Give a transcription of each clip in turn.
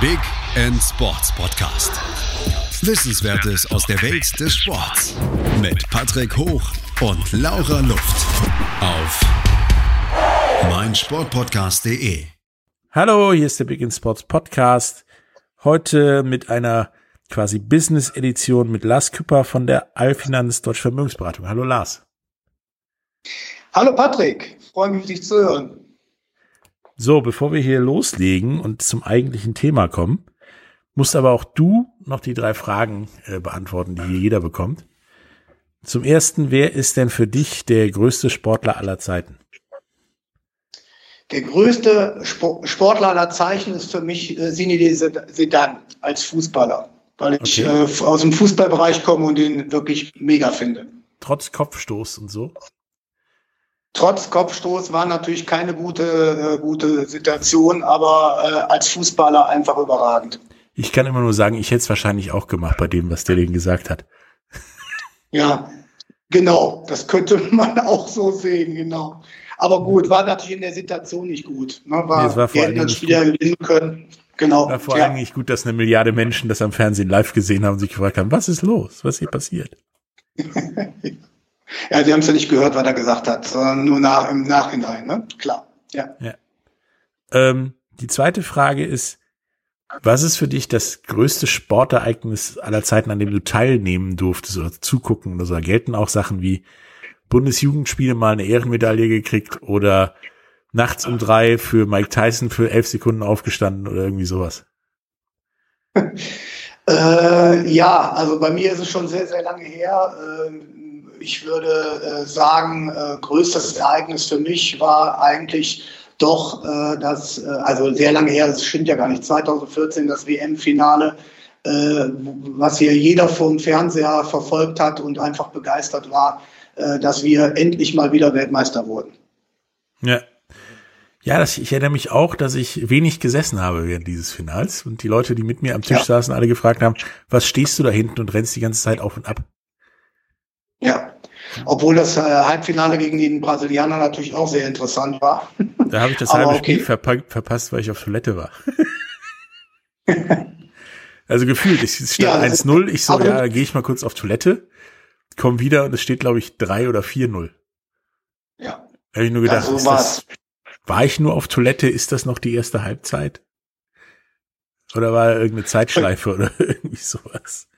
Big End Sports Podcast. Wissenswertes aus der Welt des Sports mit Patrick Hoch und Laura Luft auf meinsportpodcast.de. Hallo, hier ist der Big End Sports Podcast. Heute mit einer quasi Business Edition mit Lars Küpper von der Allfinanz Deutsche Vermögensberatung. Hallo Lars. Hallo Patrick, freue mich, dich zu hören. So, bevor wir hier loslegen und zum eigentlichen Thema kommen, musst aber auch du noch die drei Fragen äh, beantworten, die hier jeder bekommt. Zum ersten, wer ist denn für dich der größte Sportler aller Zeiten? Der größte Sportler aller Zeiten ist für mich äh, Zinedine Zidane als Fußballer, weil ich äh, aus dem Fußballbereich komme und ihn wirklich mega finde. Trotz Kopfstoß und so? Trotz Kopfstoß war natürlich keine gute, äh, gute Situation, aber äh, als Fußballer einfach überragend. Ich kann immer nur sagen, ich hätte es wahrscheinlich auch gemacht bei dem, was der denen gesagt hat. Ja, genau. Das könnte man auch so sehen, genau. Aber gut, war natürlich in der Situation nicht gut. Ne? War, nee, es war vor allem nicht Spieler gewinnen können. Genau. War vor ja. allem nicht gut, dass eine Milliarde Menschen das am Fernsehen live gesehen haben und sich gefragt haben, was ist los? Was hier passiert? Ja, Sie haben es ja nicht gehört, was er gesagt hat, sondern nur nach, im Nachhinein, ne? Klar. Ja. ja. Ähm, die zweite Frage ist, was ist für dich das größte Sportereignis aller Zeiten, an dem du teilnehmen durftest oder zugucken oder so? Da gelten auch Sachen wie Bundesjugendspiele mal eine Ehrenmedaille gekriegt oder nachts um drei für Mike Tyson für elf Sekunden aufgestanden oder irgendwie sowas? äh, ja, also bei mir ist es schon sehr, sehr lange her. Ähm ich würde äh, sagen, äh, größtes Ereignis für mich war eigentlich doch äh, das, also sehr lange her, das stimmt ja gar nicht, 2014 das WM-Finale, was hier jeder vom Fernseher verfolgt hat und einfach begeistert war, dass wir endlich mal wieder Weltmeister wurden. Ja. Ja, das, ich erinnere mich auch, dass ich wenig gesessen habe während dieses Finals und die Leute, die mit mir am Tisch ja. saßen, alle gefragt haben, was stehst du da hinten und rennst die ganze Zeit auf und ab? Ja, obwohl das äh, Halbfinale gegen den Brasilianer natürlich auch sehr interessant war. Da habe ich das halbe okay. Spiel verpa verpasst, weil ich auf Toilette war. also gefühlt, es stand ja, 1-0, ich so, ja, gehe ich mal kurz auf Toilette, komm wieder und es steht, glaube ich, 3 oder 4-0. Ja. Da habe ich nur gedacht, ja, so das, war ich nur auf Toilette, ist das noch die erste Halbzeit? Oder war irgendeine Zeitschleife oder irgendwie sowas?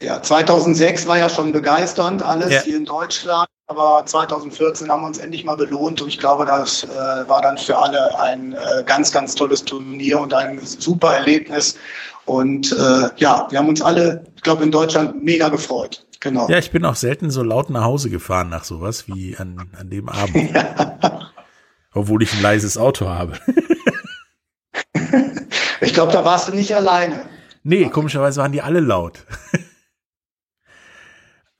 Ja, 2006 war ja schon begeisternd alles ja. hier in Deutschland, aber 2014 haben wir uns endlich mal belohnt und ich glaube, das äh, war dann für alle ein äh, ganz, ganz tolles Turnier und ein super Erlebnis. Und äh, ja, wir haben uns alle, ich glaube, in Deutschland mega gefreut. Genau. Ja, ich bin auch selten so laut nach Hause gefahren nach sowas wie an, an dem Abend. Ja. Obwohl ich ein leises Auto habe. ich glaube, da warst du nicht alleine. Nee, komischerweise waren die alle laut.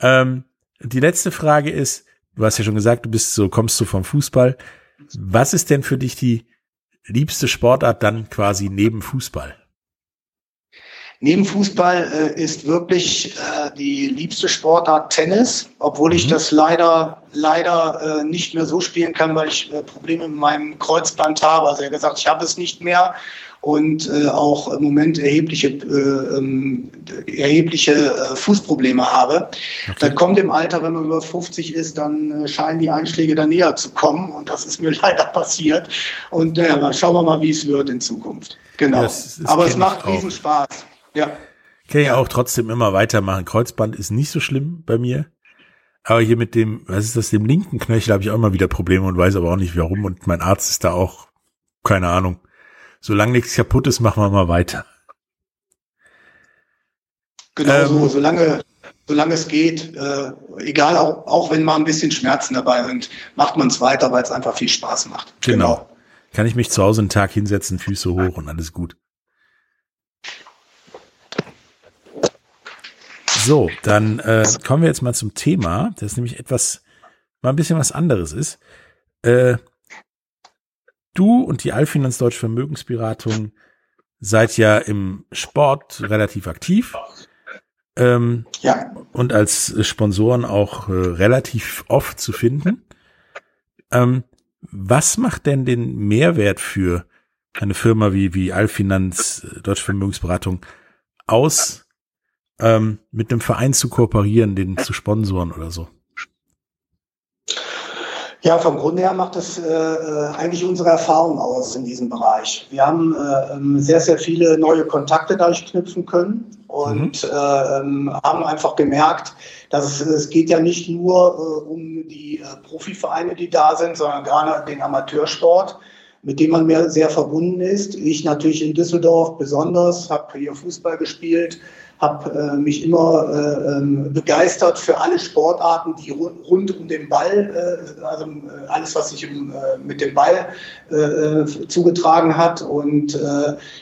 Ähm, die letzte Frage ist, du hast ja schon gesagt, du bist so, kommst du vom Fußball. Was ist denn für dich die liebste Sportart dann quasi neben Fußball? Neben Fußball äh, ist wirklich äh, die liebste Sportart Tennis, obwohl ich mhm. das leider leider äh, nicht mehr so spielen kann, weil ich äh, Probleme mit meinem Kreuzband habe. Also er hat gesagt, ich habe es nicht mehr und äh, auch im Moment erhebliche, äh, ähm, erhebliche Fußprobleme habe. Okay. Dann kommt im Alter, wenn man über 50 ist, dann scheinen die Einschläge da näher zu kommen und das ist mir leider passiert. Und äh, schauen wir mal, wie es wird in Zukunft. Genau. Das, das Aber es macht riesen Spaß. Ja. Kann ja auch trotzdem immer weitermachen. Kreuzband ist nicht so schlimm bei mir. Aber hier mit dem, was ist das, dem linken Knöchel habe ich auch immer wieder Probleme und weiß aber auch nicht warum. Und mein Arzt ist da auch, keine Ahnung solange nichts kaputt ist, machen wir mal weiter. Genau ähm, so, solange, solange es geht, äh, egal, auch, auch wenn mal ein bisschen Schmerzen dabei sind, macht man es weiter, weil es einfach viel Spaß macht. Genau. genau. Kann ich mich zu Hause einen Tag hinsetzen, Füße hoch und alles gut. So, dann äh, kommen wir jetzt mal zum Thema, das nämlich etwas, mal ein bisschen was anderes ist. Äh, du und die Allfinanz Deutsche Vermögensberatung seid ja im Sport relativ aktiv. Ähm, ja. Und als Sponsoren auch äh, relativ oft zu finden. Ähm, was macht denn den Mehrwert für eine Firma wie, wie Alfinanz, äh, Deutsche Vermögensberatung aus, ähm, mit einem Verein zu kooperieren, den zu sponsoren oder so? Ja, vom Grunde her macht das äh, äh, eigentlich unsere Erfahrung aus in diesem Bereich. Wir haben äh, ähm, sehr, sehr viele neue Kontakte dadurch knüpfen können und mhm. äh, ähm, haben einfach gemerkt, dass es, es geht ja nicht nur äh, um die äh, Profivereine, die da sind, sondern gerade den Amateursport, mit dem man mehr sehr verbunden ist. Ich natürlich in Düsseldorf besonders, habe hier Fußball gespielt, habe äh, mich immer äh, ähm, begeistert für alle Sportarten, die rund um den Ball, äh, also äh, alles, was sich um, äh, mit dem Ball äh, zugetragen hat. Und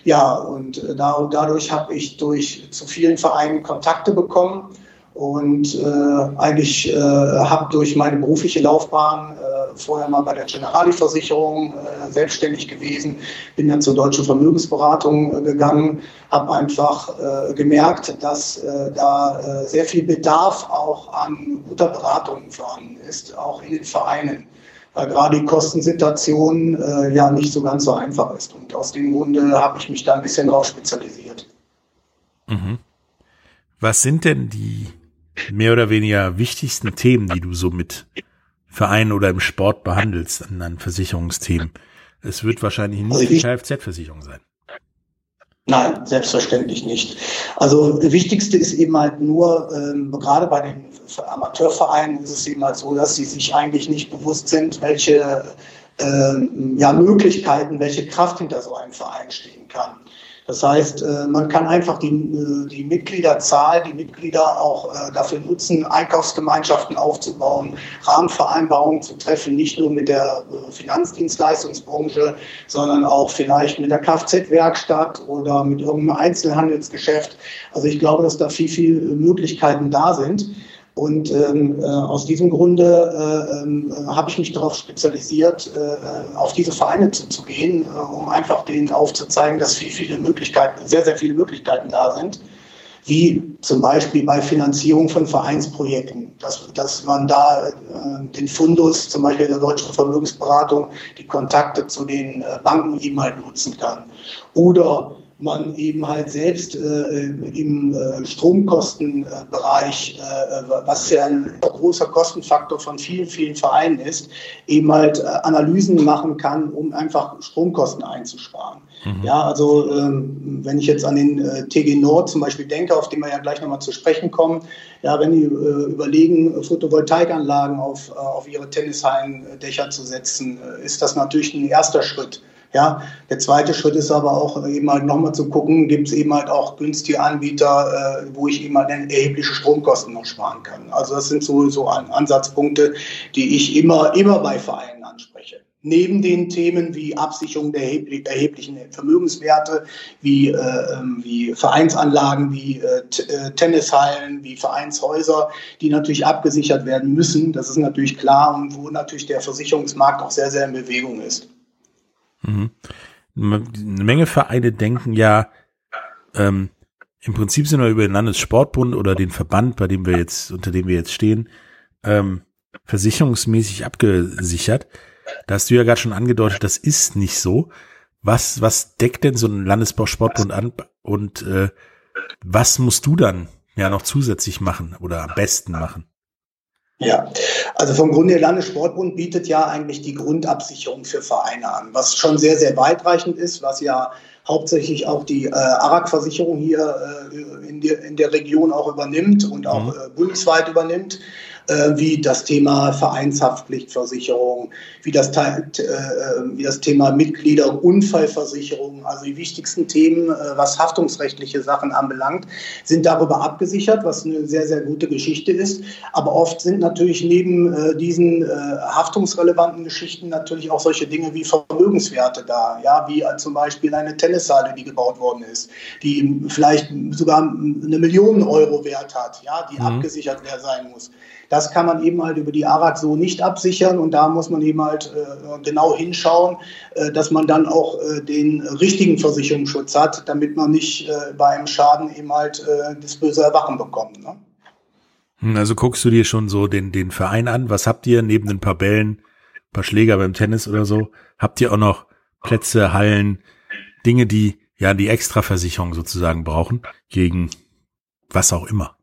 ja, und da, dadurch habe ich durch zu vielen Vereinen Kontakte bekommen und eigentlich habe durch meine berufliche Laufbahn vorher mal bei der Generali-Versicherung äh, selbstständig gewesen, bin dann zur deutschen Vermögensberatung äh, gegangen, habe einfach äh, gemerkt, dass äh, da äh, sehr viel Bedarf auch an guter Beratung vorhanden ist, auch in den Vereinen weil gerade die Kostensituation ja nicht so ganz so einfach ist. Und aus dem Grunde habe ich mich da ein bisschen drauf spezialisiert. Mhm. Was sind denn die mehr oder weniger wichtigsten Themen, die du so mit Vereinen oder im Sport behandelst an, an Versicherungsthemen? Es wird wahrscheinlich nicht also die Kfz-Versicherung sein. Nein, selbstverständlich nicht. Also das Wichtigste ist eben halt nur, ähm, gerade bei den Amateurvereinen ist es eben halt so, dass sie sich eigentlich nicht bewusst sind, welche ähm, ja, Möglichkeiten, welche Kraft hinter so einem Verein stehen kann. Das heißt, äh, man kann einfach die, äh, die Mitgliederzahl, die Mitglieder auch äh, dafür nutzen, Einkaufsgemeinschaften aufzubauen, Rahmenvereinbarungen zu treffen, nicht nur mit der Finanzdienstleistungsbranche, sondern auch vielleicht mit der Kfz-Werkstatt oder mit irgendeinem Einzelhandelsgeschäft. Also ich glaube, dass da viel, viel Möglichkeiten da sind. Und ähm, äh, aus diesem Grunde äh, äh, habe ich mich darauf spezialisiert, äh, auf diese Vereine zuzugehen, äh, um einfach denen aufzuzeigen, dass viel, viele Möglichkeiten, sehr, sehr viele Möglichkeiten da sind, wie zum Beispiel bei Finanzierung von Vereinsprojekten, dass, dass man da äh, den Fundus, zum Beispiel der deutschen Vermögensberatung, die Kontakte zu den äh, Banken eben halt nutzen kann. Oder man eben halt selbst äh, im äh, Stromkostenbereich, äh, was ja ein großer Kostenfaktor von vielen, vielen Vereinen ist, eben halt äh, Analysen machen kann, um einfach Stromkosten einzusparen. Mhm. Ja, also ähm, wenn ich jetzt an den äh, TG Nord zum Beispiel denke, auf den wir ja gleich nochmal zu sprechen kommen, ja, wenn die äh, überlegen, Photovoltaikanlagen auf, auf ihre Tennishallen-Dächer zu setzen, ist das natürlich ein erster Schritt. Ja, der zweite Schritt ist aber auch eben halt nochmal zu gucken, gibt es eben halt auch günstige Anbieter, äh, wo ich eben halt erhebliche Stromkosten noch sparen kann. Also das sind so, so Ansatzpunkte, die ich immer, immer bei Vereinen anspreche. Neben den Themen wie Absicherung der erheblichen Vermögenswerte, wie, äh, ähm, wie Vereinsanlagen, wie äh, äh, Tennishallen, wie Vereinshäuser, die natürlich abgesichert werden müssen. Das ist natürlich klar und wo natürlich der Versicherungsmarkt auch sehr, sehr in Bewegung ist. Mhm. Eine Menge Vereine denken ja, ähm, im Prinzip sind wir über den Landessportbund oder den Verband, bei dem wir jetzt, unter dem wir jetzt stehen, ähm, versicherungsmäßig abgesichert. Da hast du ja gerade schon angedeutet, das ist nicht so. Was, was deckt denn so ein Landessportbund an und äh, was musst du dann ja noch zusätzlich machen oder am besten machen? Ja, also vom Grunde der Landessportbund bietet ja eigentlich die Grundabsicherung für Vereine an, was schon sehr, sehr weitreichend ist, was ja hauptsächlich auch die äh, ARAG-Versicherung hier äh, in, der, in der Region auch übernimmt und auch mhm. äh, bundesweit übernimmt äh, wie das Thema Vereinshaftpflichtversicherung, wie das, äh, wie das Thema Mitgliederunfallversicherung, also die wichtigsten Themen, äh, was haftungsrechtliche Sachen anbelangt, sind darüber abgesichert, was eine sehr, sehr gute Geschichte ist. Aber oft sind natürlich neben äh, diesen äh, haftungsrelevanten Geschichten natürlich auch solche Dinge wie Vermögenswerte da, ja, wie zum Beispiel eine Tennishalle, die gebaut worden ist, die vielleicht sogar eine Million Euro Wert hat, ja, die mhm. abgesichert sein muss. Das kann man eben halt über die ARAG so nicht absichern und da muss man eben halt äh, genau hinschauen, äh, dass man dann auch äh, den richtigen Versicherungsschutz hat, damit man nicht äh, beim Schaden eben halt äh, das böse Erwachen bekommt. Ne? Hm, also guckst du dir schon so den, den Verein an. Was habt ihr neben ein paar Bällen, paar Schläger beim Tennis oder so? Habt ihr auch noch Plätze, Hallen, Dinge, die ja die Extraversicherung sozusagen brauchen, gegen was auch immer.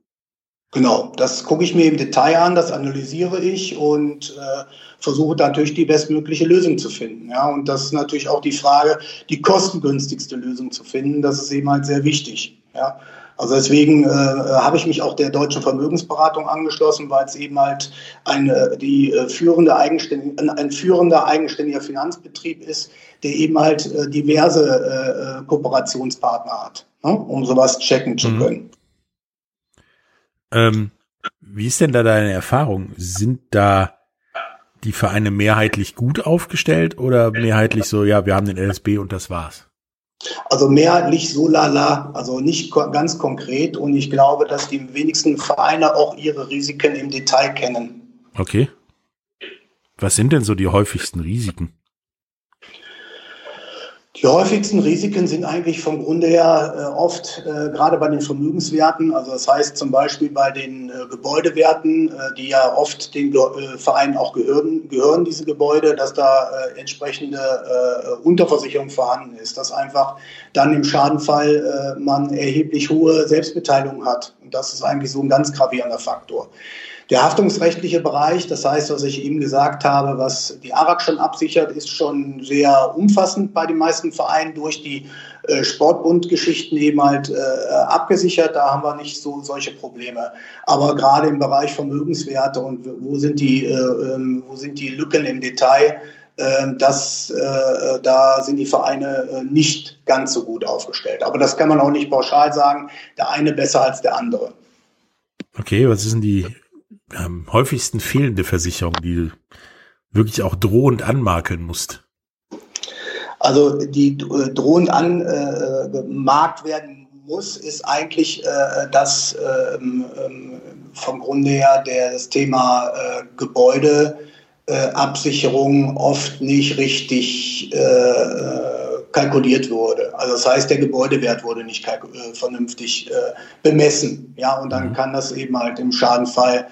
Genau, das gucke ich mir im Detail an, das analysiere ich und äh, versuche natürlich die bestmögliche Lösung zu finden. Ja, und das ist natürlich auch die Frage, die kostengünstigste Lösung zu finden. Das ist eben halt sehr wichtig. Ja, also deswegen äh, habe ich mich auch der deutschen Vermögensberatung angeschlossen, weil es eben halt eine, die äh, führende eigenständige, ein führender eigenständiger Finanzbetrieb ist, der eben halt äh, diverse äh, Kooperationspartner hat, ne, um sowas checken zu mhm. Ähm, wie ist denn da deine Erfahrung? Sind da die Vereine mehrheitlich gut aufgestellt oder mehrheitlich so, ja, wir haben den LSB und das war's? Also mehrheitlich so lala, also nicht ganz konkret und ich glaube, dass die wenigsten Vereine auch ihre Risiken im Detail kennen. Okay. Was sind denn so die häufigsten Risiken? Die häufigsten Risiken sind eigentlich vom Grunde her äh, oft äh, gerade bei den Vermögenswerten, also das heißt zum Beispiel bei den äh, Gebäudewerten, äh, die ja oft den äh, Vereinen auch gehören, gehören, diese Gebäude, dass da äh, entsprechende Unterversicherung vorhanden ist, dass einfach dann im Schadenfall man erheblich hohe Selbstbeteiligung hat. Und das ist eigentlich so ein ganz gravierender Faktor. Der haftungsrechtliche Bereich, das heißt, was ich eben gesagt habe, was die ARAG schon absichert, ist schon sehr umfassend bei den meisten Vereinen durch die äh, Sportbundgeschichten eben halt äh, abgesichert. Da haben wir nicht so solche Probleme. Aber gerade im Bereich Vermögenswerte und wo sind die, äh, ähm, wo sind die Lücken im Detail? Ähm, das, äh, da sind die Vereine äh, nicht ganz so gut aufgestellt. Aber das kann man auch nicht pauschal sagen, der eine besser als der andere. Okay, was ist denn die am häufigsten fehlende Versicherung, die du wirklich auch drohend anmakeln musst? Also die äh, drohend angemarkt äh, werden muss, ist eigentlich äh, das ähm, ähm, vom Grunde her der, das Thema äh, Gebäudeabsicherung oft nicht richtig äh, kalkuliert wurde. Also das heißt, der Gebäudewert wurde nicht äh, vernünftig bemessen. Ja, und dann mhm. kann das eben halt im Schadenfall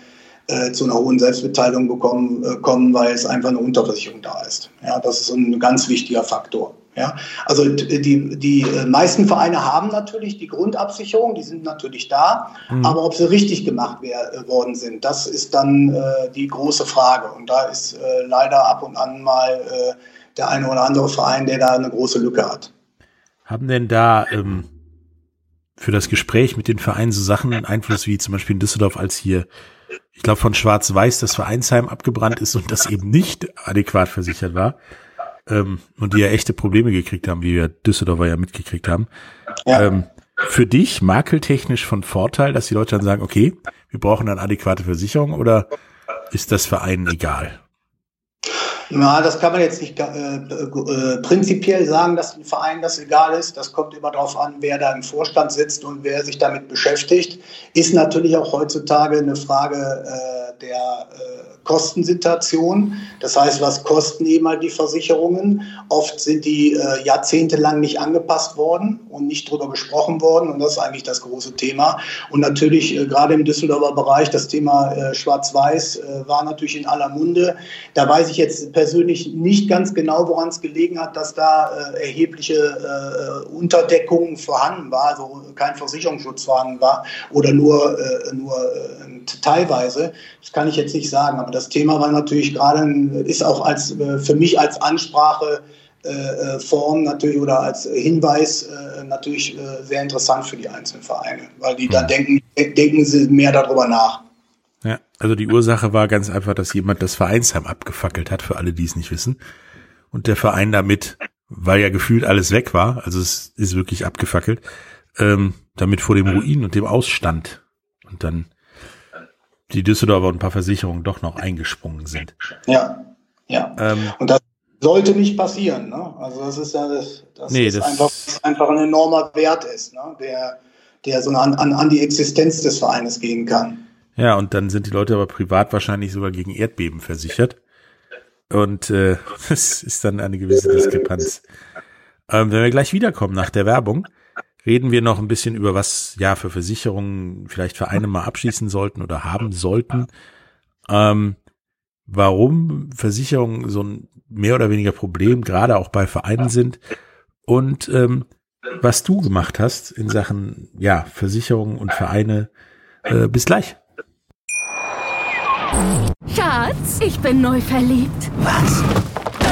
äh, zu einer hohen Selbstbeteiligung bekommen, äh, kommen, weil es einfach eine Unterversicherung da ist. Ja, das ist ein ganz wichtiger Faktor. Ja, also die, die äh, meisten Vereine haben natürlich die Grundabsicherung, die sind natürlich da, mhm. aber ob sie richtig gemacht wär, äh, worden sind, das ist dann äh, die große Frage. Und da ist äh, leider ab und an mal äh, der eine oder andere Verein, der da eine große Lücke hat. Haben denn da ähm, für das Gespräch mit den Vereinen so Sachen Einfluss wie zum Beispiel in Düsseldorf, als hier ich glaube, von Schwarz-Weiß das Vereinsheim abgebrannt ist und das eben nicht adäquat versichert war. Ähm, und die ja echte Probleme gekriegt haben, wie wir Düsseldorfer ja mitgekriegt haben. Ja. Ähm, für dich makeltechnisch von Vorteil, dass die Leute dann sagen, okay, wir brauchen eine adäquate Versicherung oder ist das Verein egal? Na, das kann man jetzt nicht äh, äh, prinzipiell sagen, dass ein Verein das egal ist. Das kommt immer darauf an, wer da im Vorstand sitzt und wer sich damit beschäftigt. Ist natürlich auch heutzutage eine Frage äh, der äh, Kostensituation. Das heißt, was kosten eben die Versicherungen? Oft sind die äh, jahrzehntelang nicht angepasst worden und nicht drüber gesprochen worden. Und das ist eigentlich das große Thema. Und natürlich äh, gerade im Düsseldorfer Bereich das Thema äh, Schwarz-Weiß äh, war natürlich in aller Munde. Da weiß ich jetzt persönlich nicht ganz genau, woran es gelegen hat, dass da äh, erhebliche äh, Unterdeckungen vorhanden war, also kein Versicherungsschutz vorhanden war oder nur, nur teilweise. Das kann ich jetzt nicht sagen. Aber das Thema war natürlich gerade, ist auch als, äh, für mich als Ansprache äh, äh, natürlich oder als Hinweis natürlich sehr interessant für die einzelnen Vereine, weil die da hm. denken, denken sie mehr darüber nach. Ja, also die Ursache war ganz einfach, dass jemand das Vereinsheim abgefackelt hat, für alle, die es nicht wissen. Und der Verein damit, weil ja gefühlt alles weg war, also es ist wirklich abgefackelt, ähm, damit vor dem Ruin und dem Ausstand. Und dann die Düsseldorfer und ein paar Versicherungen doch noch eingesprungen sind. Ja, ja. Ähm, und das sollte nicht passieren. Ne? Also das ist ja das, das, nee, ist das einfach, einfach ein enormer Wert ist, ne? der, der so an, an, an die Existenz des Vereines gehen kann. Ja, und dann sind die Leute aber privat wahrscheinlich sogar gegen Erdbeben versichert. Und äh, das ist dann eine gewisse Diskrepanz. Ähm, wenn wir gleich wiederkommen nach der Werbung, reden wir noch ein bisschen über was ja für Versicherungen vielleicht Vereine mal abschließen sollten oder haben sollten. Ähm, warum Versicherungen so ein mehr oder weniger Problem gerade auch bei Vereinen sind und ähm, was du gemacht hast in Sachen ja Versicherungen und Vereine. Äh, bis gleich. Schatz, ich bin neu verliebt. Was?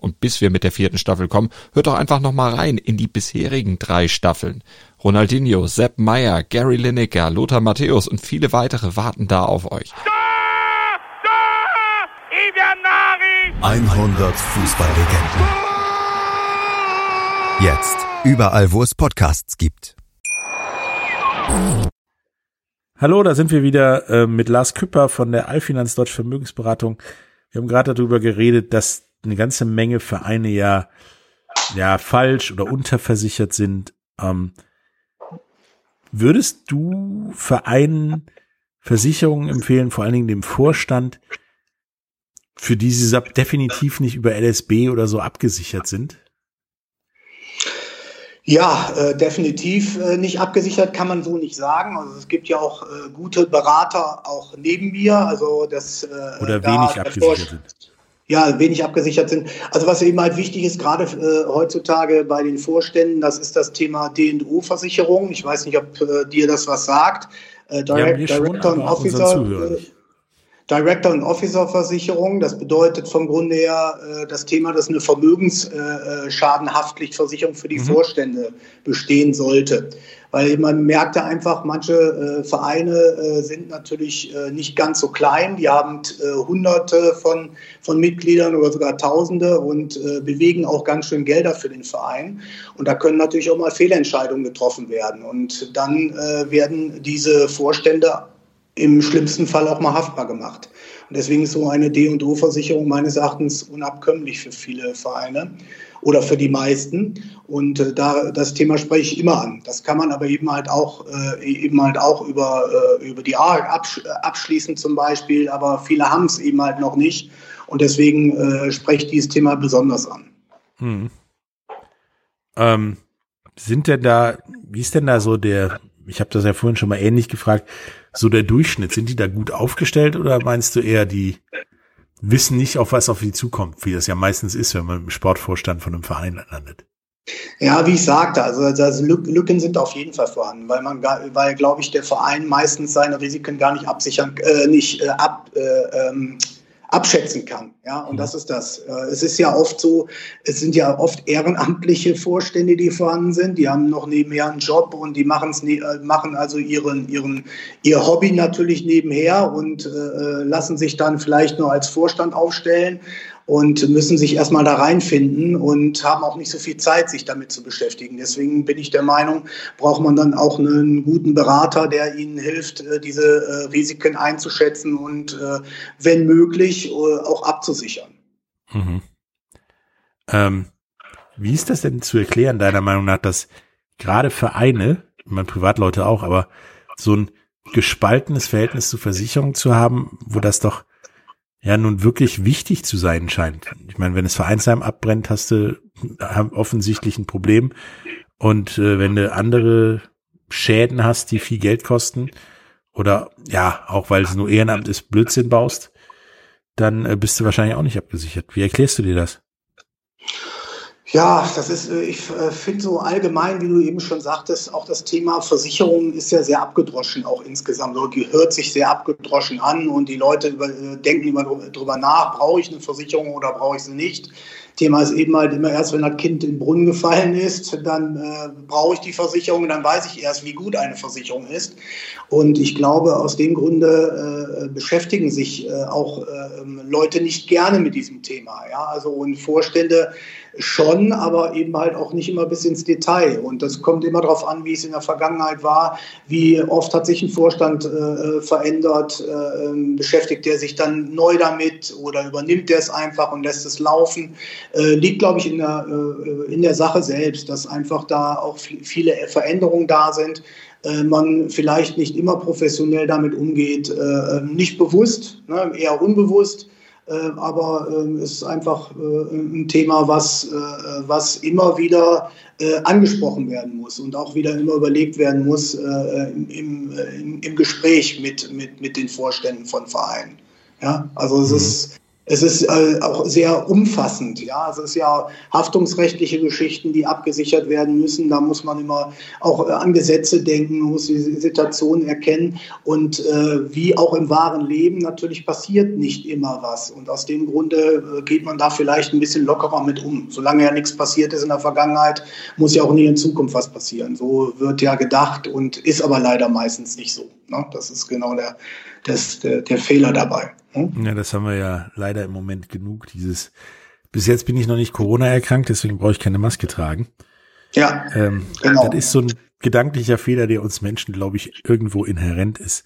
Und bis wir mit der vierten Staffel kommen, hört doch einfach noch mal rein in die bisherigen drei Staffeln. Ronaldinho, Sepp Meyer, Gary Lineker, Lothar Matthäus und viele weitere warten da auf euch. 100 Fußballlegenden. Jetzt. Überall, wo es Podcasts gibt. Hallo, da sind wir wieder äh, mit Lars Küpper von der Allfinanz Deutsch Vermögensberatung. Wir haben gerade darüber geredet, dass eine ganze Menge Vereine ja, ja falsch oder unterversichert sind. Ähm, würdest du Vereinen Versicherungen empfehlen, vor allen Dingen dem Vorstand, für die sie definitiv nicht über LSB oder so abgesichert sind? Ja, äh, definitiv äh, nicht abgesichert kann man so nicht sagen. Also es gibt ja auch äh, gute Berater auch neben mir, also das äh, oder wenig da, abgesichert sind. Ja, wenig abgesichert sind. Also was eben halt wichtig ist, gerade äh, heutzutage bei den Vorständen, das ist das Thema D&O-Versicherung. Ich weiß nicht, ob äh, dir das was sagt. Äh, Direct, ja, Director und Officer. Director und Officer Versicherung. Das bedeutet vom Grunde her äh, das Thema, dass eine Vermögensschadenhaftpflichtversicherung für die mhm. Vorstände bestehen sollte. Weil man merkte einfach, manche äh, Vereine äh, sind natürlich äh, nicht ganz so klein. Die haben Hunderte von, von Mitgliedern oder sogar Tausende und bewegen auch ganz schön Gelder für den Verein. Und da können natürlich auch mal Fehlentscheidungen getroffen werden. Und dann werden diese Vorstände im schlimmsten Fall auch mal haftbar gemacht. Und deswegen ist so eine D&O-Versicherung meines Erachtens unabkömmlich für viele Vereine oder für die meisten. Und äh, da das Thema spreche ich immer an. Das kann man aber eben halt auch äh, eben halt auch über äh, über die A absch abschließen zum Beispiel. Aber viele haben es eben halt noch nicht. Und deswegen äh, spreche ich dieses Thema besonders an. Hm. Ähm, sind denn da, wie ist denn da so der, ich habe das ja vorhin schon mal ähnlich gefragt, so der Durchschnitt? Sind die da gut aufgestellt oder meinst du eher, die wissen nicht, auf was auf sie zukommt, wie das ja meistens ist, wenn man im Sportvorstand von einem Verein landet? Ja, wie ich sagte, also, also Lücken sind auf jeden Fall vorhanden, weil man, weil glaube ich, der Verein meistens seine Risiken gar nicht absichern, äh, nicht äh, ab, äh, ähm, abschätzen kann. Ja, und mhm. das ist das. Äh, es ist ja oft so, es sind ja oft ehrenamtliche Vorstände, die vorhanden sind. Die haben noch nebenher einen Job und die machen es, äh, machen also ihren, ihren, ihr Hobby natürlich nebenher und äh, lassen sich dann vielleicht nur als Vorstand aufstellen und müssen sich erstmal da reinfinden und haben auch nicht so viel Zeit, sich damit zu beschäftigen. Deswegen bin ich der Meinung, braucht man dann auch einen guten Berater, der ihnen hilft, äh, diese äh, Risiken einzuschätzen und äh, wenn möglich auch abzusichern. Mhm. Ähm, wie ist das denn zu erklären, deiner Meinung nach, dass gerade Vereine, ich meine Privatleute auch, aber so ein gespaltenes Verhältnis zu Versicherungen zu haben, wo das doch ja nun wirklich wichtig zu sein scheint. Ich meine, wenn es Vereinsheim abbrennt, hast du offensichtlich ein Problem. Und äh, wenn du andere Schäden hast, die viel Geld kosten, oder ja, auch weil es nur Ehrenamt ist, Blödsinn baust, dann äh, bist du wahrscheinlich auch nicht abgesichert. Wie erklärst du dir das? Ja, das ist, äh, ich äh, finde so allgemein, wie du eben schon sagtest, auch das Thema Versicherung ist ja sehr abgedroschen, auch insgesamt. So gehört sich sehr abgedroschen an und die Leute über, äh, denken immer drüber nach, brauche ich eine Versicherung oder brauche ich sie nicht. Thema ist eben halt immer erst, wenn das Kind in den Brunnen gefallen ist, dann äh, brauche ich die Versicherung, dann weiß ich erst, wie gut eine Versicherung ist. Und ich glaube, aus dem Grunde äh, beschäftigen sich äh, auch Leute nicht gerne mit diesem Thema. Ja? Also und Vorstände schon, aber eben halt auch nicht immer bis ins Detail. Und das kommt immer darauf an, wie es in der Vergangenheit war, wie oft hat sich ein Vorstand äh, verändert, äh, beschäftigt der sich dann neu damit oder übernimmt der es einfach und lässt es laufen. äh, liegt, glaube ich, in der, äh, in der Sache selbst, dass einfach da auch viele Veränderungen da sind. Äh, man vielleicht nicht immer professionell damit umgeht, äh, nicht bewusst, ne, eher unbewusst. Äh, aber ähm, es ist einfach ein Thema, was, was immer wieder angesprochen werden muss und auch wieder immer überlegt werden muss im, im, im Gespräch mit, mit, mit den Vorständen von Vereinen. Ja, also es mhm. ist es ist äh, auch sehr umfassend. Ja, es ist ja haftungsrechtliche Geschichten, die abgesichert werden müssen. Da muss man immer auch äh, an Gesetze denken, muss die Situation erkennen. Und äh, wie auch im wahren Leben natürlich passiert nicht immer was. Und aus dem Grunde äh, geht man da vielleicht ein bisschen lockerer mit um. Solange ja nichts passiert ist in der Vergangenheit, muss ja auch nie in Zukunft was passieren. So wird ja gedacht und ist aber leider meistens nicht so. Ne? Das ist genau der, das, der, der Fehler dabei. Hm? Ja, das haben wir ja leider im Moment genug. Dieses, bis jetzt bin ich noch nicht Corona erkrankt, deswegen brauche ich keine Maske tragen. Ja, ähm, genau. Das ist so ein gedanklicher Fehler, der uns Menschen, glaube ich, irgendwo inhärent ist.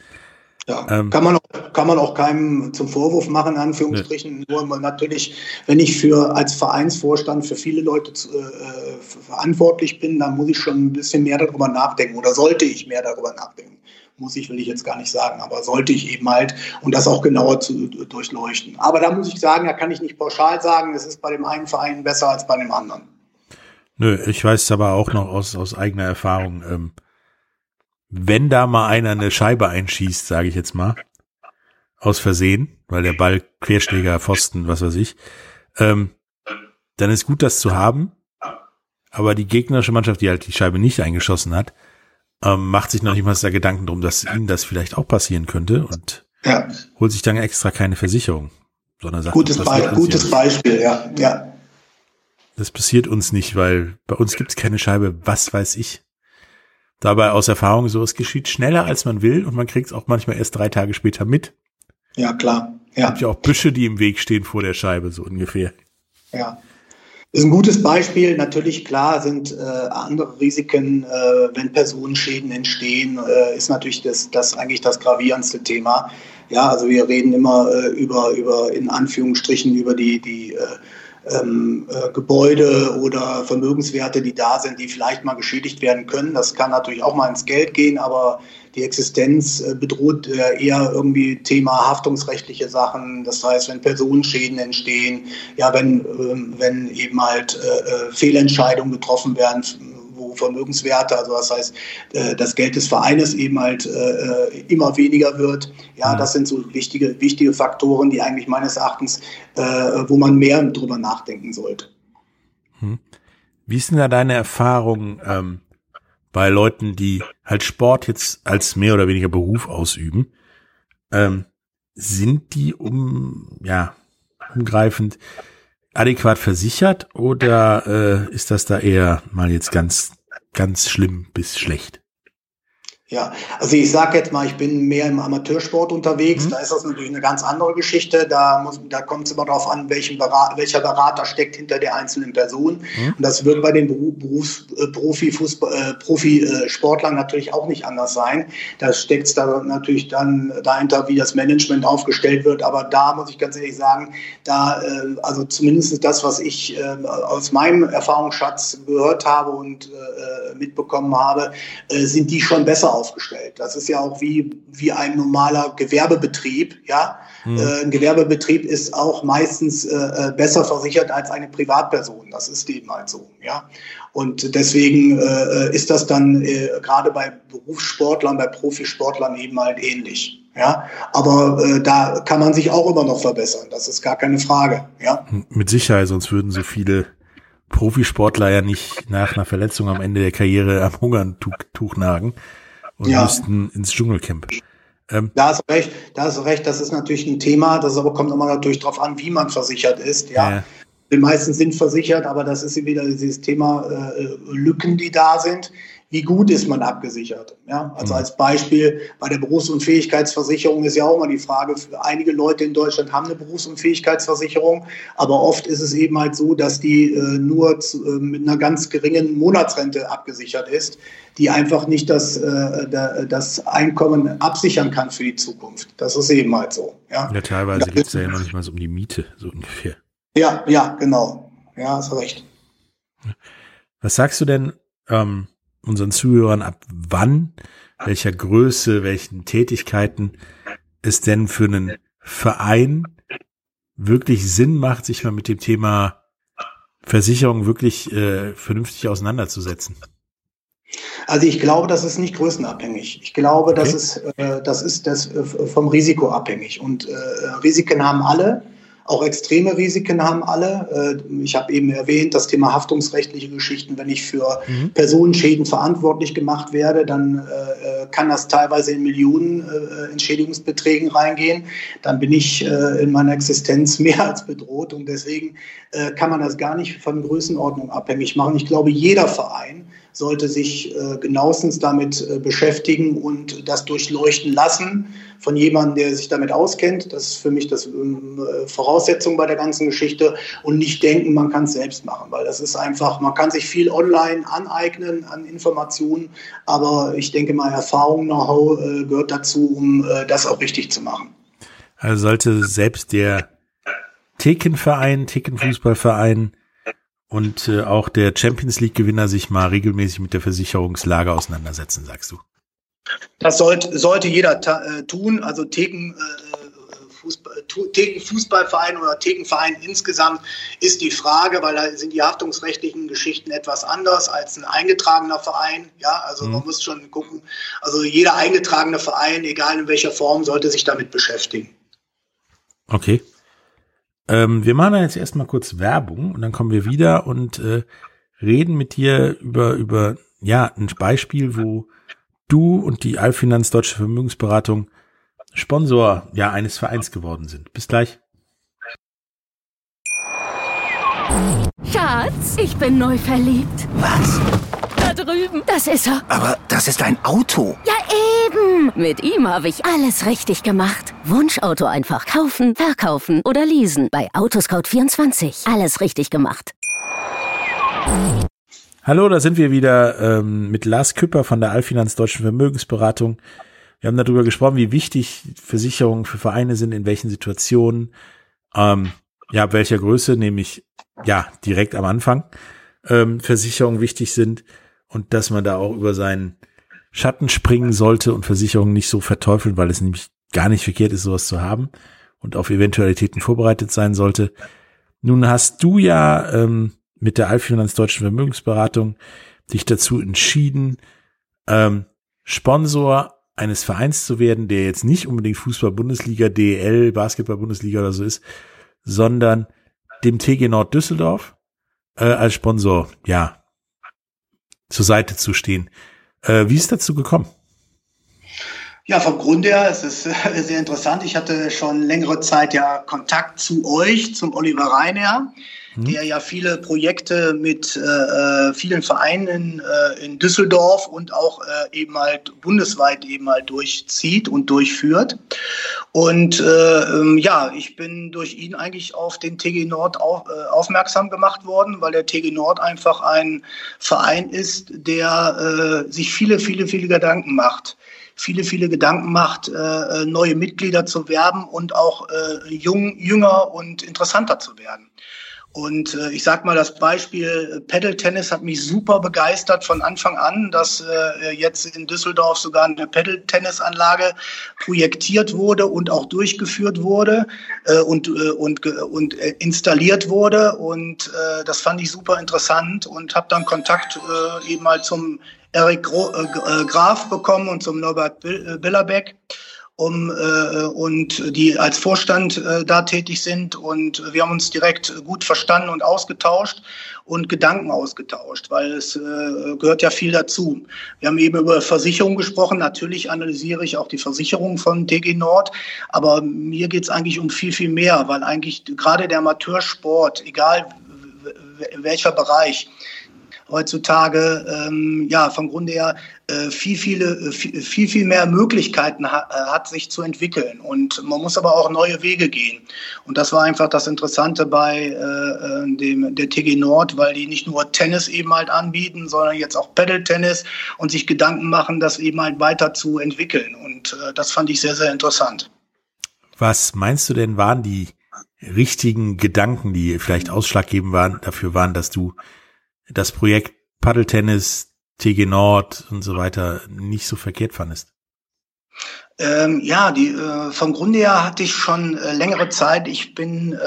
Ja, ähm, kann man auch, kann man auch keinem zum Vorwurf machen, in Anführungsstrichen. Nur natürlich, wenn ich für als Vereinsvorstand für viele Leute zu, äh, verantwortlich bin, dann muss ich schon ein bisschen mehr darüber nachdenken oder sollte ich mehr darüber nachdenken muss ich, will ich jetzt gar nicht sagen, aber sollte ich eben halt und das auch genauer zu durchleuchten. Aber da muss ich sagen, da kann ich nicht pauschal sagen, es ist bei dem einen Verein besser als bei dem anderen. Nö, ich weiß aber auch noch aus, aus eigener Erfahrung, ähm, wenn da mal einer eine Scheibe einschießt, sage ich jetzt mal, aus Versehen, weil der Ball Querschläger, Pfosten, was weiß ich, ähm, dann ist gut, das zu haben. Aber die gegnerische Mannschaft, die halt die Scheibe nicht eingeschossen hat, ähm, macht sich noch nicht mal da Gedanken drum, dass ihnen das vielleicht auch passieren könnte und ja. holt sich dann extra keine Versicherung, sondern sagt, gutes, Be gutes Beispiel, ja, ja. Das passiert uns nicht, weil bei uns gibt es keine Scheibe, was weiß ich. Dabei aus Erfahrung so, es geschieht schneller als man will und man kriegt es auch manchmal erst drei Tage später mit. Ja, klar. Ja. Es gibt ja auch Büsche, die im Weg stehen vor der Scheibe, so ungefähr. Ja ist ein gutes Beispiel. Natürlich, klar, sind äh, andere Risiken, äh, wenn Personenschäden entstehen, äh, ist natürlich das, das eigentlich das gravierendste Thema. Ja, also wir reden immer äh, über, über, in Anführungsstrichen, über die, die äh, ähm, äh, Gebäude oder Vermögenswerte, die da sind, die vielleicht mal geschädigt werden können. Das kann natürlich auch mal ins Geld gehen, aber die Existenz äh, bedroht äh, eher irgendwie Thema haftungsrechtliche Sachen. Das heißt, wenn Personenschäden entstehen, ja, wenn, ähm, wenn eben halt äh, Fehlentscheidungen getroffen werden, Vermögenswerte, also das heißt, das Geld des Vereines eben halt immer weniger wird. Ja, das sind so wichtige, wichtige Faktoren, die eigentlich meines Erachtens, wo man mehr drüber nachdenken sollte. Hm. Wie ist denn da deine Erfahrung? Ähm bei Leuten, die halt Sport jetzt als mehr oder weniger Beruf ausüben, ähm, sind die um, ja, umgreifend adäquat versichert oder äh, ist das da eher mal jetzt ganz, ganz schlimm bis schlecht? Ja, also ich sage jetzt mal, ich bin mehr im Amateursport unterwegs. Mhm. Da ist das natürlich eine ganz andere Geschichte. Da, muss, da kommt es immer darauf an, Berat, welcher Berater steckt hinter der einzelnen Person. Mhm. Und das wird bei den Berufs, äh, Profi, äh, Profi äh, natürlich auch nicht anders sein. Da steckt es da natürlich dann dahinter, wie das Management aufgestellt wird. Aber da muss ich ganz ehrlich sagen, da, äh, also zumindest das, was ich aus meinem Erfahrungsschatz gehört habe und mitbekommen habe, sind die schon besser aufgestellt. Das ist ja auch wie, wie ein normaler Gewerbebetrieb. Ja? Mhm. Äh, ein Gewerbebetrieb ist auch meistens äh, äh, besser versichert als eine Privatperson. Das ist eben halt so. Ja? Und deswegen äh, ist das dann äh, gerade bei Berufssportlern, bei Profisportlern eben halt ähnlich. Ja, aber äh, da kann man sich auch immer noch verbessern. Das ist gar keine Frage. Ja, mit Sicherheit, sonst würden so viele Profisportler ja nicht nach einer Verletzung am Ende der Karriere am Hungertuch nagen und ja. müssten ins Dschungelcamp. Ähm, da hast recht, da hast recht, das ist natürlich ein Thema, das aber kommt immer natürlich darauf an, wie man versichert ist, ja. ja. Die meisten sind versichert, aber das ist wieder dieses Thema äh, Lücken, die da sind wie gut ist man abgesichert. Ja? Also mhm. als Beispiel bei der Berufsunfähigkeitsversicherung ist ja auch mal die Frage, einige Leute in Deutschland haben eine Berufsunfähigkeitsversicherung, aber oft ist es eben halt so, dass die äh, nur zu, äh, mit einer ganz geringen Monatsrente abgesichert ist, die einfach nicht das, äh, das Einkommen absichern kann für die Zukunft. Das ist eben halt so. Ja, ja teilweise geht es ja noch nicht mal so um die Miete, so ungefähr. Ja, ja, genau. Ja, hast recht. Was sagst du denn ähm, unseren Zuhörern ab wann, welcher Größe, welchen Tätigkeiten es denn für einen Verein wirklich Sinn macht, sich mal mit dem Thema Versicherung wirklich äh, vernünftig auseinanderzusetzen? Also ich glaube, das ist nicht größenabhängig. Ich glaube, okay. das ist äh, das ist das äh, vom Risiko abhängig und äh, Risiken haben alle. Auch extreme Risiken haben alle. Äh, ich habe eben erwähnt, das Thema haftungsrechtliche Geschichten. Wenn ich für mhm. Personenschäden verantwortlich gemacht werde, dann äh, kann das teilweise in Millionen äh, Entschädigungsbeträgen reingehen. Dann bin ich in meiner Existenz mehr als bedroht. Und deswegen kann man das gar nicht von Größenordnung abhängig machen. Ich glaube, jeder Verein sollte sich äh, genauestens damit äh, beschäftigen und das durchleuchten lassen von jemandem, der sich damit auskennt. Das ist für mich das ähm, äh, Voraussetzung bei der ganzen Geschichte und nicht denken, man kann es selbst machen, weil das ist einfach, man kann sich viel online aneignen an Informationen, aber ich denke mal, Erfahrung, Know-how äh, gehört dazu, um äh, das auch richtig zu machen. Also sollte selbst der Thekenverein, Thekenfußballverein und äh, auch der Champions League Gewinner sich mal regelmäßig mit der Versicherungslage auseinandersetzen, sagst du? Das sollte, sollte jeder äh, tun. Also Theken, äh, Fußball, Theken Fußballverein oder Thekenverein insgesamt ist die Frage, weil da sind die haftungsrechtlichen Geschichten etwas anders als ein eingetragener Verein. Ja, also mhm. man muss schon gucken. Also jeder eingetragene Verein, egal in welcher Form, sollte sich damit beschäftigen. Okay. Ähm, wir machen jetzt erstmal kurz Werbung und dann kommen wir wieder und äh, reden mit dir über, über ja, ein Beispiel, wo du und die Allfinanz Deutsche Vermögensberatung Sponsor ja eines Vereins geworden sind. Bis gleich. Schatz, ich bin neu verliebt. Was? Da drüben. Das ist er. Aber das ist ein Auto. Ja, eben. Mit ihm habe ich alles richtig gemacht. Wunschauto einfach kaufen, verkaufen oder leasen. Bei Autoscout24. Alles richtig gemacht. Hallo, da sind wir wieder ähm, mit Lars Küpper von der Allfinanz Deutschen Vermögensberatung. Wir haben darüber gesprochen, wie wichtig Versicherungen für Vereine sind, in welchen Situationen, ähm, ja, ab welcher Größe, nämlich ja direkt am Anfang ähm, Versicherungen wichtig sind und dass man da auch über seinen Schatten springen sollte und Versicherungen nicht so verteufeln, weil es nämlich gar nicht verkehrt ist, sowas zu haben und auf Eventualitäten vorbereitet sein sollte. Nun hast du ja ähm, mit der Allfinanz Deutschen Vermögensberatung dich dazu entschieden, ähm, Sponsor eines Vereins zu werden, der jetzt nicht unbedingt Fußball-Bundesliga, DL, Basketball-Bundesliga oder so ist, sondern dem TG Nord Düsseldorf äh, als Sponsor, ja, zur Seite zu stehen. Äh, wie ist dazu gekommen? Ja, vom Grund her, es ist äh, sehr interessant. Ich hatte schon längere Zeit ja Kontakt zu euch, zum Oliver Reiner, mhm. der ja viele Projekte mit äh, äh, vielen Vereinen äh, in Düsseldorf und auch äh, eben halt bundesweit eben halt durchzieht und durchführt. Und äh, ähm, ja, ich bin durch ihn eigentlich auf den TG Nord auf, äh, aufmerksam gemacht worden, weil der TG Nord einfach ein Verein ist, der äh, sich viele, viele, viele Gedanken macht viele, viele Gedanken macht, äh, neue Mitglieder zu werben und auch äh, jung, jünger und interessanter zu werden. Und äh, ich sag mal, das Beispiel Pedal Tennis hat mich super begeistert von Anfang an, dass äh, jetzt in Düsseldorf sogar eine Pedal Tennisanlage projektiert wurde und auch durchgeführt wurde äh, und, äh, und, und äh, installiert wurde. Und äh, das fand ich super interessant und habe dann Kontakt äh, eben mal zum Erik äh, Graf bekommen und zum Norbert äh, Billerbeck, um, äh, und die als Vorstand äh, da tätig sind. Und wir haben uns direkt gut verstanden und ausgetauscht und Gedanken ausgetauscht, weil es äh, gehört ja viel dazu. Wir haben eben über Versicherung gesprochen. Natürlich analysiere ich auch die Versicherung von TG Nord, aber mir geht es eigentlich um viel, viel mehr, weil eigentlich gerade der Amateursport, egal welcher Bereich, heutzutage ähm, ja vom Grunde her äh, viel, viele, äh, viel, viel, mehr Möglichkeiten ha äh, hat, sich zu entwickeln. Und man muss aber auch neue Wege gehen. Und das war einfach das Interessante bei äh, dem, der TG Nord, weil die nicht nur Tennis eben halt anbieten, sondern jetzt auch Pedal-Tennis und sich Gedanken machen, das eben halt weiter zu entwickeln. Und äh, das fand ich sehr, sehr interessant. Was meinst du denn, waren die richtigen Gedanken, die vielleicht ausschlaggebend waren, dafür waren, dass du das Projekt Paddeltennis, TG Nord und so weiter nicht so verkehrt fandest? Ähm, ja, die äh, vom Grunde her hatte ich schon äh, längere Zeit. Ich bin äh,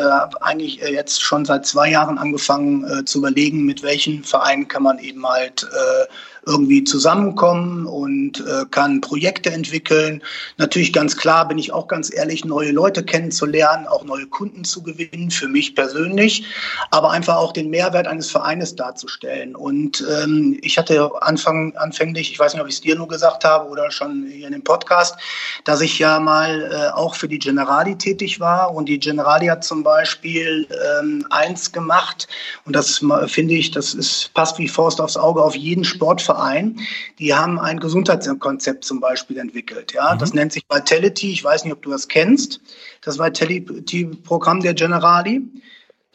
eigentlich äh, jetzt schon seit zwei Jahren angefangen äh, zu überlegen, mit welchen Vereinen kann man eben halt äh, irgendwie zusammenkommen und äh, kann Projekte entwickeln. Natürlich ganz klar bin ich auch ganz ehrlich, neue Leute kennenzulernen, auch neue Kunden zu gewinnen, für mich persönlich, aber einfach auch den Mehrwert eines Vereines darzustellen. Und ähm, ich hatte Anfang, anfänglich, ich weiß nicht, ob ich es dir nur gesagt habe oder schon hier in dem Podcast, dass ich ja mal äh, auch für die Generali tätig war und die Generali hat zum Beispiel ähm, eins gemacht und das finde ich, das ist passt wie Faust aufs Auge auf jeden Sportverein Verein, die haben ein Gesundheitskonzept zum Beispiel entwickelt. Ja, mhm. das nennt sich Vitality. Ich weiß nicht, ob du das kennst. Das Vitality-Programm der Generali.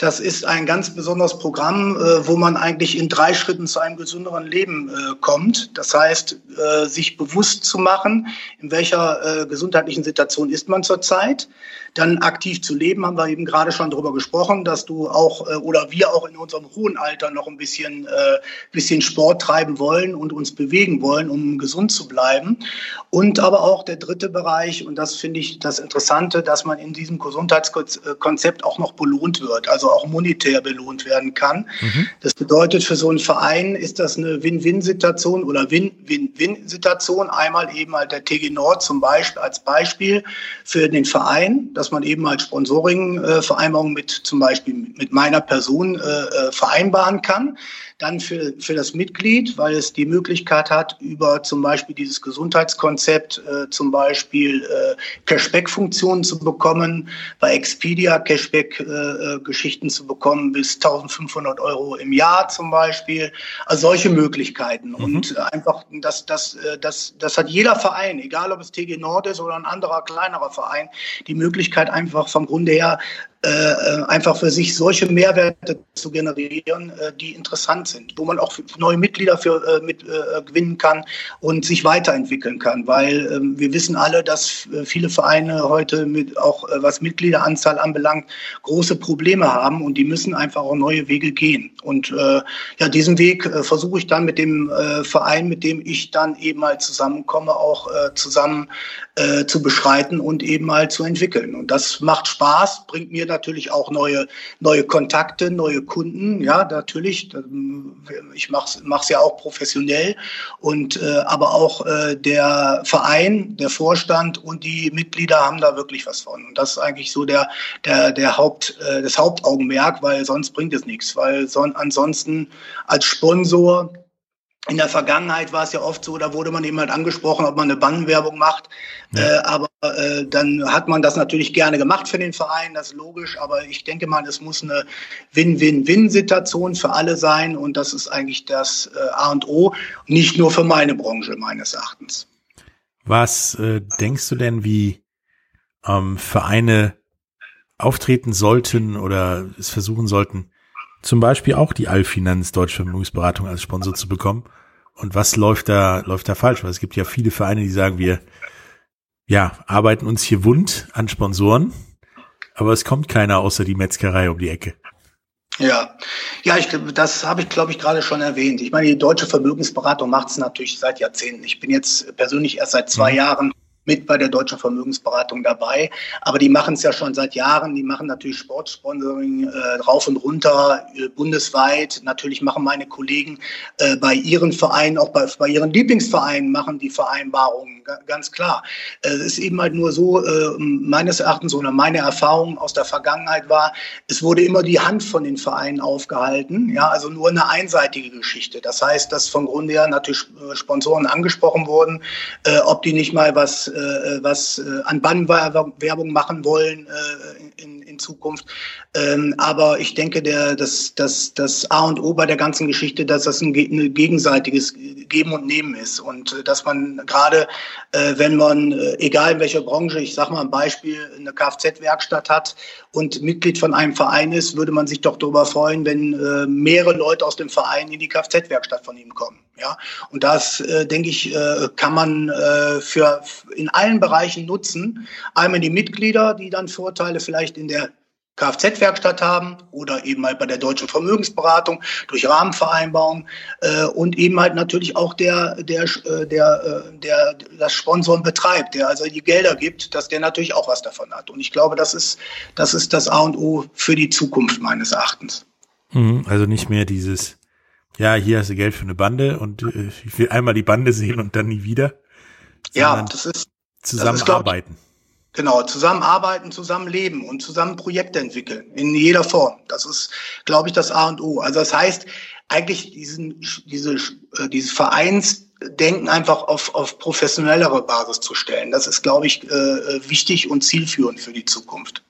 Das ist ein ganz besonderes Programm, äh, wo man eigentlich in drei Schritten zu einem gesünderen Leben äh, kommt. Das heißt, äh, sich bewusst zu machen, in welcher gesundheitlichen Situation ist man zurzeit dann aktiv zu leben, haben wir eben gerade schon darüber gesprochen, dass du auch oder wir auch in unserem hohen Alter noch ein bisschen, bisschen Sport treiben wollen und uns bewegen wollen, um gesund zu bleiben. Und aber auch der dritte Bereich, und das finde ich das Interessante, dass man in diesem Gesundheitskonzept auch noch belohnt wird, also auch monetär belohnt werden kann. Mhm. Das bedeutet, für so einen Verein ist das eine Win-Win-Situation oder Win-Win-Win-Situation. Einmal eben halt der TG Nord zum Beispiel als Beispiel für den Verein dass man eben als Sponsoring-Vereinbarung mit zum Beispiel mit meiner Person äh, äh, vereinbaren kann dann für, für das Mitglied, weil es die Möglichkeit hat, über zum Beispiel dieses Gesundheitskonzept äh, zum Beispiel äh, Cashback-Funktionen zu bekommen, bei Expedia Cashback-Geschichten äh, zu bekommen bis 1500 Euro im Jahr zum Beispiel. Also solche Möglichkeiten. Mhm. Und äh, einfach, das, das, äh, das, das hat jeder Verein, egal ob es TG Nord ist oder ein anderer kleinerer Verein, die Möglichkeit einfach vom Grunde her äh, äh, einfach für sich solche Mehrwerte zu generieren, äh, die interessant sind, wo man auch neue Mitglieder für äh, mit äh, gewinnen kann und sich weiterentwickeln kann, weil ähm, wir wissen alle, dass viele Vereine heute mit auch was Mitgliederanzahl anbelangt große Probleme haben und die müssen einfach auch neue Wege gehen. Und ja diesen Weg versuche ich dann mit dem Verein, mit dem ich dann eben mal zusammenkomme, auch zusammen zu beschreiten und eben mal zu entwickeln. Und das macht Spaß, bringt mir natürlich auch neue, neue Kontakte, neue Kunden. Ja, natürlich. Ich mache es ja auch professionell. Und äh, aber auch äh, der Verein, der Vorstand und die Mitglieder haben da wirklich was von. Und das ist eigentlich so der, der, der Haupt, äh, das Hauptaugenmerk, weil sonst bringt es nichts. Weil son ansonsten als Sponsor in der Vergangenheit war es ja oft so, da wurde man eben halt angesprochen, ob man eine Bannenwerbung macht. Ja. Äh, aber äh, dann hat man das natürlich gerne gemacht für den Verein, das ist logisch. Aber ich denke mal, es muss eine Win-Win-Win-Situation für alle sein. Und das ist eigentlich das äh, A und O, nicht nur für meine Branche meines Erachtens. Was äh, denkst du denn, wie ähm, Vereine auftreten sollten oder es versuchen sollten, zum Beispiel auch die Allfinanz Deutsche Vermögensberatung als Sponsor zu bekommen. Und was läuft da, läuft da falsch? Weil es gibt ja viele Vereine, die sagen, wir, ja, arbeiten uns hier wund an Sponsoren, aber es kommt keiner außer die Metzgerei um die Ecke. Ja, ja, ich, das habe ich, glaube ich, gerade schon erwähnt. Ich meine, die deutsche Vermögensberatung macht es natürlich seit Jahrzehnten. Ich bin jetzt persönlich erst seit zwei mhm. Jahren mit bei der deutschen Vermögensberatung dabei. Aber die machen es ja schon seit Jahren. Die machen natürlich Sportsponsoring äh, rauf und runter, äh, bundesweit. Natürlich machen meine Kollegen äh, bei ihren Vereinen, auch bei, bei ihren Lieblingsvereinen, machen die Vereinbarungen, ganz klar. Äh, es ist eben halt nur so, äh, meines Erachtens oder meine Erfahrung aus der Vergangenheit war, es wurde immer die Hand von den Vereinen aufgehalten. Ja, also nur eine einseitige Geschichte. Das heißt, dass von Grund her natürlich äh, Sponsoren angesprochen wurden, ob die nicht mal was was an Bannwerbung machen wollen in, in Zukunft. Ähm, aber ich denke, der, das, das, das A und O bei der ganzen Geschichte, dass das ein, ein gegenseitiges Geben und Nehmen ist und dass man gerade, wenn man, äh, egal in welcher Branche, ich sage mal ein Beispiel, eine Kfz-Werkstatt hat und Mitglied von einem Verein ist, würde man sich doch darüber freuen, wenn äh, mehrere Leute aus dem Verein in die Kfz-Werkstatt von ihm kommen. Ja, und das äh, denke ich, äh, kann man äh, für in allen Bereichen nutzen. Einmal die Mitglieder, die dann Vorteile vielleicht in der Kfz-Werkstatt haben oder eben halt bei der deutschen Vermögensberatung durch Rahmenvereinbarungen äh, und eben halt natürlich auch der, der, äh, der, äh, der das Sponsoren betreibt, der also die Gelder gibt, dass der natürlich auch was davon hat. Und ich glaube, das ist das, ist das A und O für die Zukunft meines Erachtens. Mhm, also nicht mehr dieses, ja, hier hast du Geld für eine Bande und äh, ich will einmal die Bande sehen und dann nie wieder. Ja, das ist zusammenarbeiten. Das ist, Genau, zusammenarbeiten, zusammenleben und zusammen Projekte entwickeln in jeder Form. Das ist, glaube ich, das A und O. Also das heißt, eigentlich diesen, diese, äh, dieses Vereinsdenken einfach auf, auf professionellere Basis zu stellen. Das ist, glaube ich, äh, wichtig und zielführend für die Zukunft.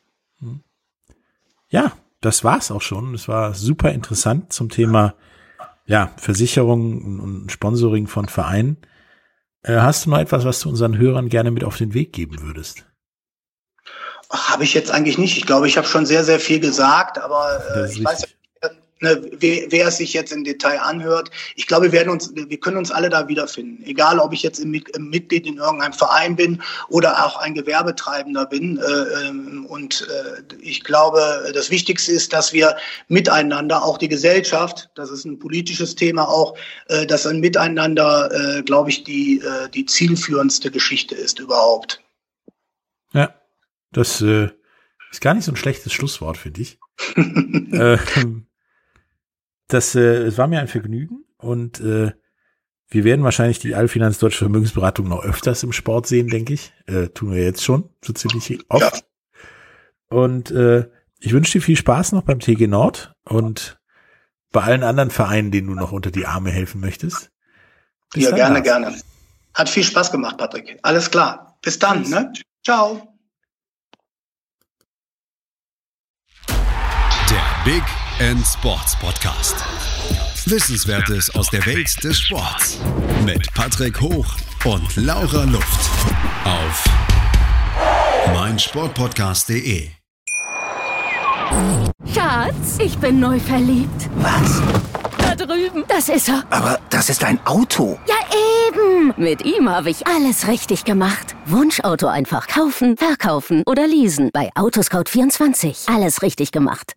Ja, das war's auch schon. Es war super interessant zum Thema ja, Versicherung und Sponsoring von Vereinen. Äh, hast du noch etwas, was du unseren Hörern gerne mit auf den Weg geben würdest? Habe ich jetzt eigentlich nicht. Ich glaube, ich habe schon sehr, sehr viel gesagt, aber äh, ich richtig. weiß ne, wer, wer es sich jetzt im Detail anhört. Ich glaube, wir werden uns, wir können uns alle da wiederfinden. Egal, ob ich jetzt im, im Mitglied in irgendeinem Verein bin oder auch ein Gewerbetreibender bin. Äh, ähm, und äh, ich glaube, das Wichtigste ist, dass wir miteinander, auch die Gesellschaft, das ist ein politisches Thema auch, äh, dass ein Miteinander, äh, glaube ich, die, äh, die zielführendste Geschichte ist überhaupt. Das äh, ist gar nicht so ein schlechtes Schlusswort für dich. äh, das äh, es war mir ein Vergnügen und äh, wir werden wahrscheinlich die Allfinanz Deutsche Vermögensberatung noch öfters im Sport sehen, denke ich. Äh, tun wir jetzt schon, so ziemlich oft. Ja. Und äh, ich wünsche dir viel Spaß noch beim TG Nord und bei allen anderen Vereinen, denen du noch unter die Arme helfen möchtest. Bis ja, gerne, gerne. Hat viel Spaß gemacht, Patrick. Alles klar. Bis dann, ne? Ciao. Big End Sports Podcast. Wissenswertes aus der Welt des Sports. Mit Patrick Hoch und Laura Luft. Auf meinsportpodcast.de. Schatz, ich bin neu verliebt. Was? Da drüben. Das ist er. Aber das ist ein Auto. Ja, eben. Mit ihm habe ich alles richtig gemacht. Wunschauto einfach kaufen, verkaufen oder leasen. Bei Autoscout24. Alles richtig gemacht.